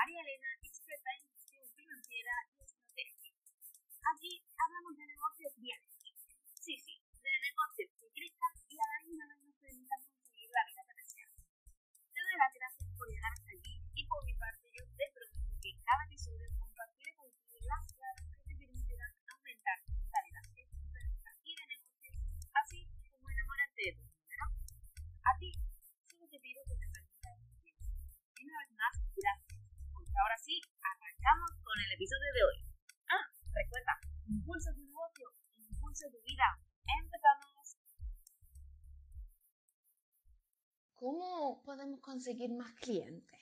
María Elena, experta en gestión financiera y estrategia. Aquí hablamos de negocios bien. Sí, sí, de negocios que crezcan y a la misma vez nos permitan conseguir la vida que deseamos. Te doy las gracias por llegar hasta aquí y por mi parte yo te prometo que cada episodio compartiré con el episodio de hoy. Ah, recuerda, impulsa tu negocio, impulsa tu vida. Empezamos. ¿Cómo podemos conseguir más clientes?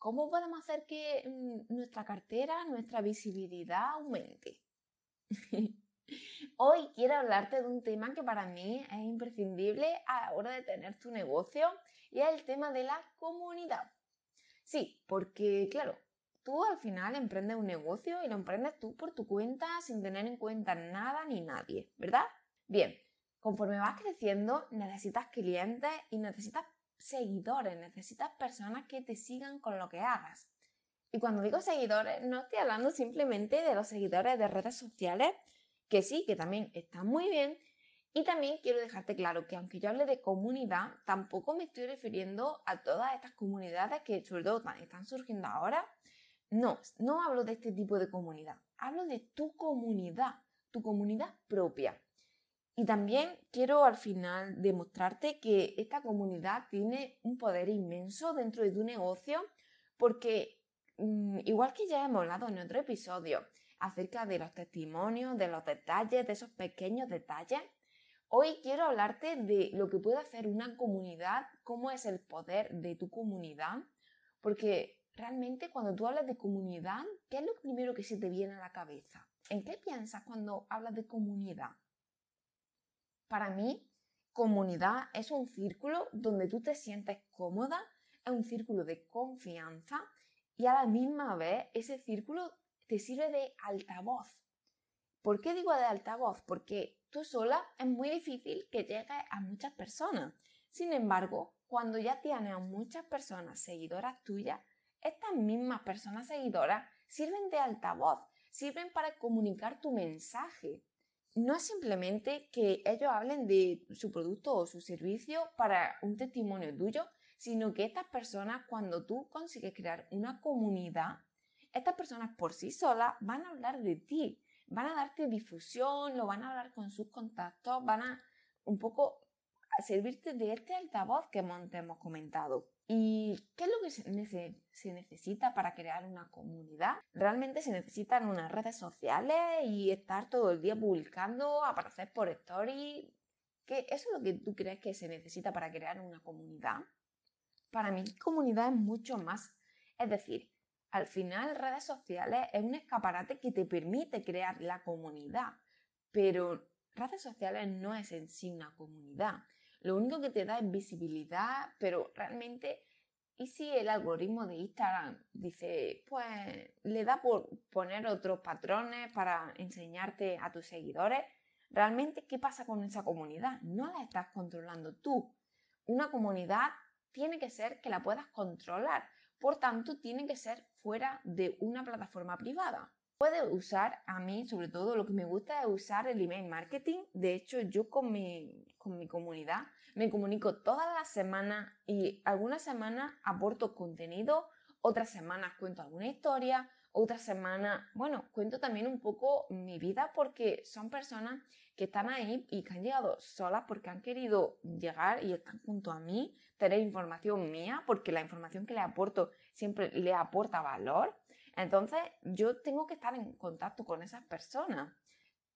¿Cómo podemos hacer que mm, nuestra cartera, nuestra visibilidad aumente? Hoy quiero hablarte de un tema que para mí es imprescindible a la hora de tener tu negocio y es el tema de la comunidad. Sí, porque claro, tú al final emprendes un negocio y lo emprendes tú por tu cuenta sin tener en cuenta nada ni nadie, ¿verdad? Bien, conforme vas creciendo necesitas clientes y necesitas seguidores, necesitas personas que te sigan con lo que hagas. Y cuando digo seguidores, no estoy hablando simplemente de los seguidores de redes sociales, que sí, que también están muy bien. Y también quiero dejarte claro que aunque yo hable de comunidad, tampoco me estoy refiriendo a todas estas comunidades que sobre todo están surgiendo ahora. No, no hablo de este tipo de comunidad, hablo de tu comunidad, tu comunidad propia. Y también quiero al final demostrarte que esta comunidad tiene un poder inmenso dentro de tu negocio porque mm, igual que ya hemos hablado en otro episodio acerca de los testimonios, de los detalles, de esos pequeños detalles, hoy quiero hablarte de lo que puede hacer una comunidad, cómo es el poder de tu comunidad, porque realmente cuando tú hablas de comunidad, ¿qué es lo primero que se te viene a la cabeza? ¿En qué piensas cuando hablas de comunidad? Para mí, comunidad es un círculo donde tú te sientes cómoda, es un círculo de confianza y a la misma vez ese círculo te sirve de altavoz. ¿Por qué digo de altavoz? Porque tú sola es muy difícil que llegues a muchas personas. Sin embargo, cuando ya tienes a muchas personas seguidoras tuyas, estas mismas personas seguidoras sirven de altavoz, sirven para comunicar tu mensaje. No es simplemente que ellos hablen de su producto o su servicio para un testimonio tuyo, sino que estas personas, cuando tú consigues crear una comunidad, estas personas por sí solas van a hablar de ti, van a darte difusión, lo van a hablar con sus contactos, van a un poco servirte de este altavoz que hemos comentado. ¿Y qué es lo que se, necesita para crear una comunidad? Realmente se necesitan unas redes sociales y estar todo el día publicando, aparecer por story. ¿Qué, ¿Eso es lo que tú crees que se necesita para crear una comunidad? Para mí, comunidad es mucho más. Es decir, al final, redes sociales es un escaparate que te permite crear la comunidad, pero redes sociales no es en sí una comunidad. Lo único que te da es visibilidad, pero realmente, ¿y si el algoritmo de Instagram dice, pues le da por poner otros patrones para enseñarte a tus seguidores? Realmente, ¿qué pasa con esa comunidad? No la estás controlando tú. Una comunidad tiene que ser que la puedas controlar. Por tanto, tiene que ser fuera de una plataforma privada. Puedes usar, a mí sobre todo lo que me gusta es usar el email marketing. De hecho, yo con mi, con mi comunidad me comunico todas las semanas y algunas semanas aporto contenido, otras semanas cuento alguna historia, otras semanas, bueno, cuento también un poco mi vida porque son personas que están ahí y que han llegado solas porque han querido llegar y están junto a mí, tener información mía porque la información que le aporto siempre le aporta valor entonces, yo tengo que estar en contacto con esas personas.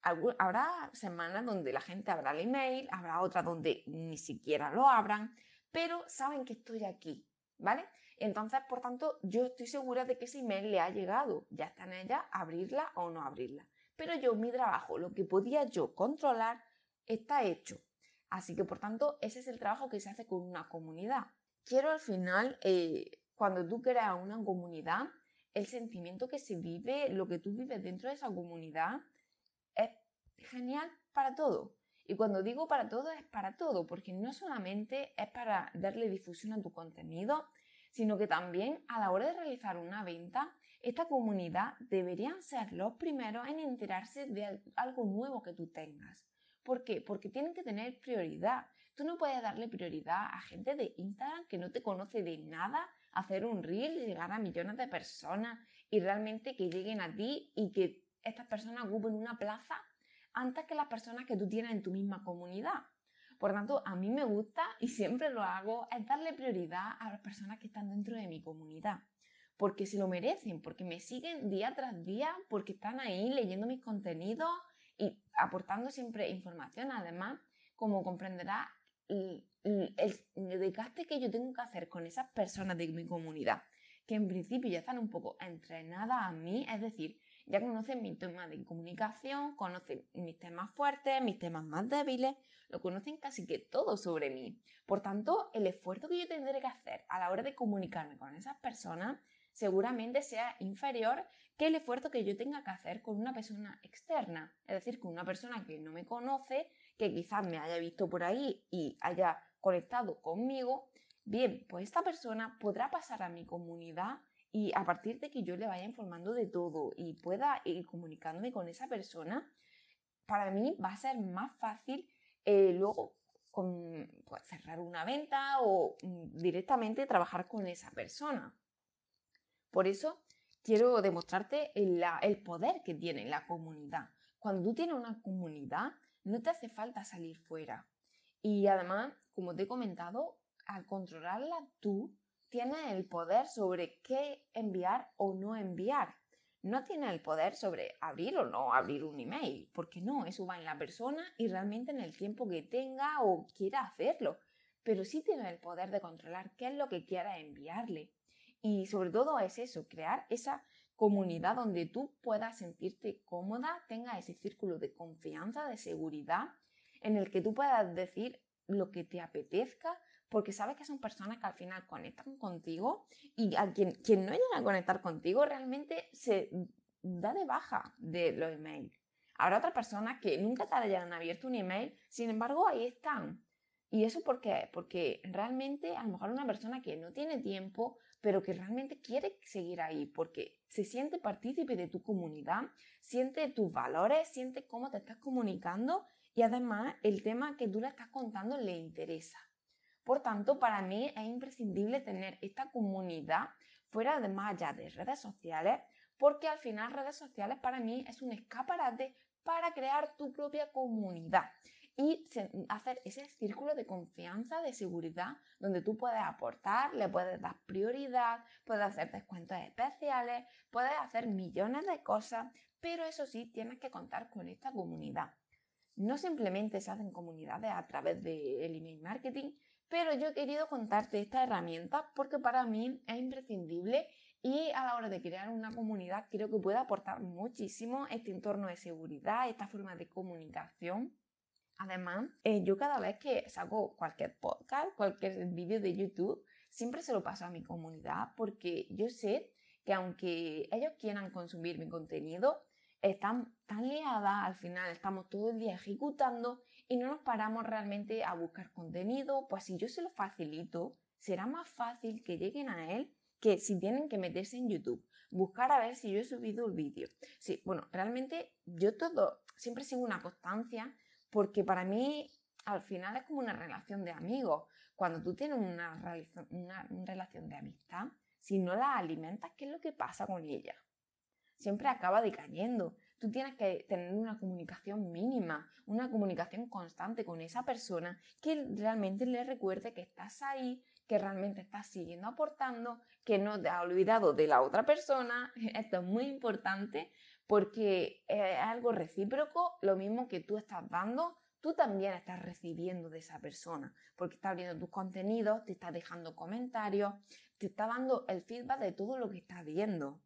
Habrá semanas donde la gente abra el email, habrá otras donde ni siquiera lo abran, pero saben que estoy aquí, ¿vale? Entonces, por tanto, yo estoy segura de que ese email le ha llegado. Ya está en ella abrirla o no abrirla. Pero yo, mi trabajo, lo que podía yo controlar, está hecho. Así que, por tanto, ese es el trabajo que se hace con una comunidad. Quiero al final, eh, cuando tú creas una comunidad, el sentimiento que se vive, lo que tú vives dentro de esa comunidad, es genial para todo. Y cuando digo para todo, es para todo, porque no solamente es para darle difusión a tu contenido, sino que también a la hora de realizar una venta, esta comunidad deberían ser los primeros en enterarse de algo nuevo que tú tengas. ¿Por qué? Porque tienen que tener prioridad. Tú no puedes darle prioridad a gente de Instagram que no te conoce de nada, hacer un reel llegar a millones de personas y realmente que lleguen a ti y que estas personas ocupen una plaza antes que las personas que tú tienes en tu misma comunidad. Por tanto, a mí me gusta y siempre lo hago, es darle prioridad a las personas que están dentro de mi comunidad. Porque se lo merecen, porque me siguen día tras día, porque están ahí leyendo mis contenidos y aportando siempre información. Además, como comprenderá, el, desgaste que yo tengo que hacer con esas personas de mi comunidad, que en principio ya están un poco entrenadas a mí, es decir, ya conocen mi tema de comunicación, conocen mis temas fuertes, mis temas más débiles, lo conocen casi que todo sobre mí. Por tanto, el esfuerzo que yo tendré que hacer a la hora de comunicarme con esas personas seguramente sea inferior que el esfuerzo que yo tenga que hacer con una persona externa, es decir, con una persona que no me conoce, que quizás me haya visto por ahí y haya conectado conmigo, bien, pues esta persona podrá pasar a mi comunidad y a partir de que yo le vaya informando de todo y pueda ir comunicándome con esa persona, para mí va a ser más fácil eh, luego pues, cerrar una venta o mm, directamente trabajar con esa persona. Por eso quiero demostrarte el, poder que tiene la comunidad. Cuando tú tienes una comunidad, no te hace falta salir fuera. Y además, como te he comentado, al controlarla tú, tienes el poder sobre qué enviar o no enviar. No tienes el poder sobre abrir o no abrir un email, porque no, eso va en la persona y realmente en el tiempo que tenga o quiera hacerlo. Pero sí tienes el poder de controlar qué es lo que quiera enviarle. Y sobre todo es eso, crear esa comunidad donde tú puedas sentirte cómoda, tenga ese círculo de confianza, de seguridad, en el que tú puedas decir lo que te apetezca, porque sabes que son personas que al final conectan contigo y a quien, quien no llega a conectar contigo realmente se da de baja de los emails. Habrá otras personas que nunca te hayan abierto un email, sin embargo ahí están. ¿Y eso por qué? Porque realmente a lo mejor una persona que no tiene tiempo pero que realmente quiere seguir ahí porque se siente partícipe de tu comunidad, siente tus valores, siente cómo te estás comunicando y además el tema que tú le estás contando le interesa. Por tanto, para mí es imprescindible tener esta comunidad fuera de más de redes sociales, porque al final redes sociales para mí es un escaparate para crear tu propia comunidad y hacer ese círculo de confianza, de seguridad, donde tú puedes aportar, le puedes dar prioridad, puedes hacer descuentos especiales, puedes hacer millones de cosas, pero eso sí, tienes que contar con esta comunidad. No simplemente se hacen comunidades a través del email marketing, pero yo he querido contarte esta herramienta porque para mí es imprescindible y a la hora de crear una comunidad creo que puede aportar muchísimo este entorno de seguridad, esta forma de comunicación Además, eh, yo cada vez que saco cualquier podcast, cualquier vídeo de YouTube, siempre se lo paso a mi comunidad porque yo sé que aunque ellos quieran consumir mi contenido, están tan liadas, al final estamos todo el día ejecutando y no nos paramos realmente a buscar contenido, pues si yo se lo facilito, será más fácil que lleguen a él que si tienen que meterse en YouTube, buscar a ver si yo he subido el vídeo. Sí, bueno, realmente yo todo, siempre sigo una constancia porque para mí al final es como una relación de amigos. Cuando tú tienes una, relación de amistad, si no la alimentas, ¿qué es lo que pasa con ella? Siempre acaba decayendo. Tú tienes que tener una comunicación mínima, una comunicación constante con esa persona que realmente le recuerde que estás ahí, que realmente estás siguiendo aportando, que no te ha olvidado de la otra persona. Esto es muy importante porque es algo recíproco, lo mismo que tú estás dando, tú también estás recibiendo de esa persona, porque está abriendo tus contenidos, te está dejando comentarios, te está dando el feedback de todo lo que está viendo.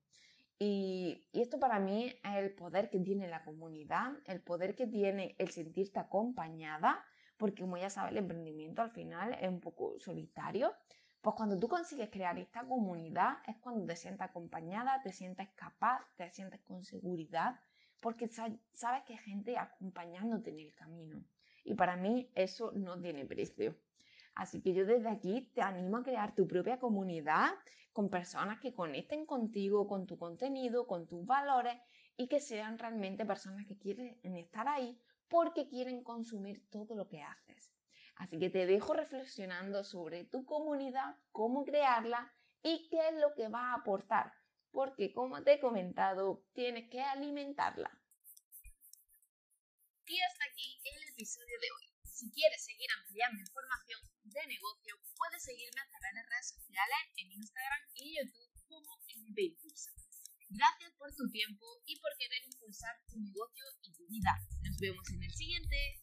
Y, y, esto para mí es el poder que tiene la comunidad, el poder que tiene el sentirte acompañada, porque como ya sabes, el emprendimiento al final es un poco solitario, pues cuando tú consigues crear esta comunidad es cuando te sientes acompañada, te sientes capaz, te sientes con seguridad, porque sabes que hay gente acompañándote en el camino. Y para mí eso no tiene precio. Así que yo desde aquí te animo a crear tu propia comunidad con personas que conecten contigo, con tu contenido, con tus valores y que sean realmente personas que quieren estar ahí porque quieren consumir todo lo que haces. Así que te dejo reflexionando sobre tu comunidad, cómo crearla y qué es lo que va a aportar, porque como te he comentado, tienes que alimentarla. Y hasta aquí el episodio de hoy. Si quieres seguir ampliando información de negocio, puedes seguirme a través de redes sociales en Instagram y YouTube como MP Impulsa. Gracias por tu tiempo y por querer impulsar tu negocio y tu vida. Nos vemos en el siguiente.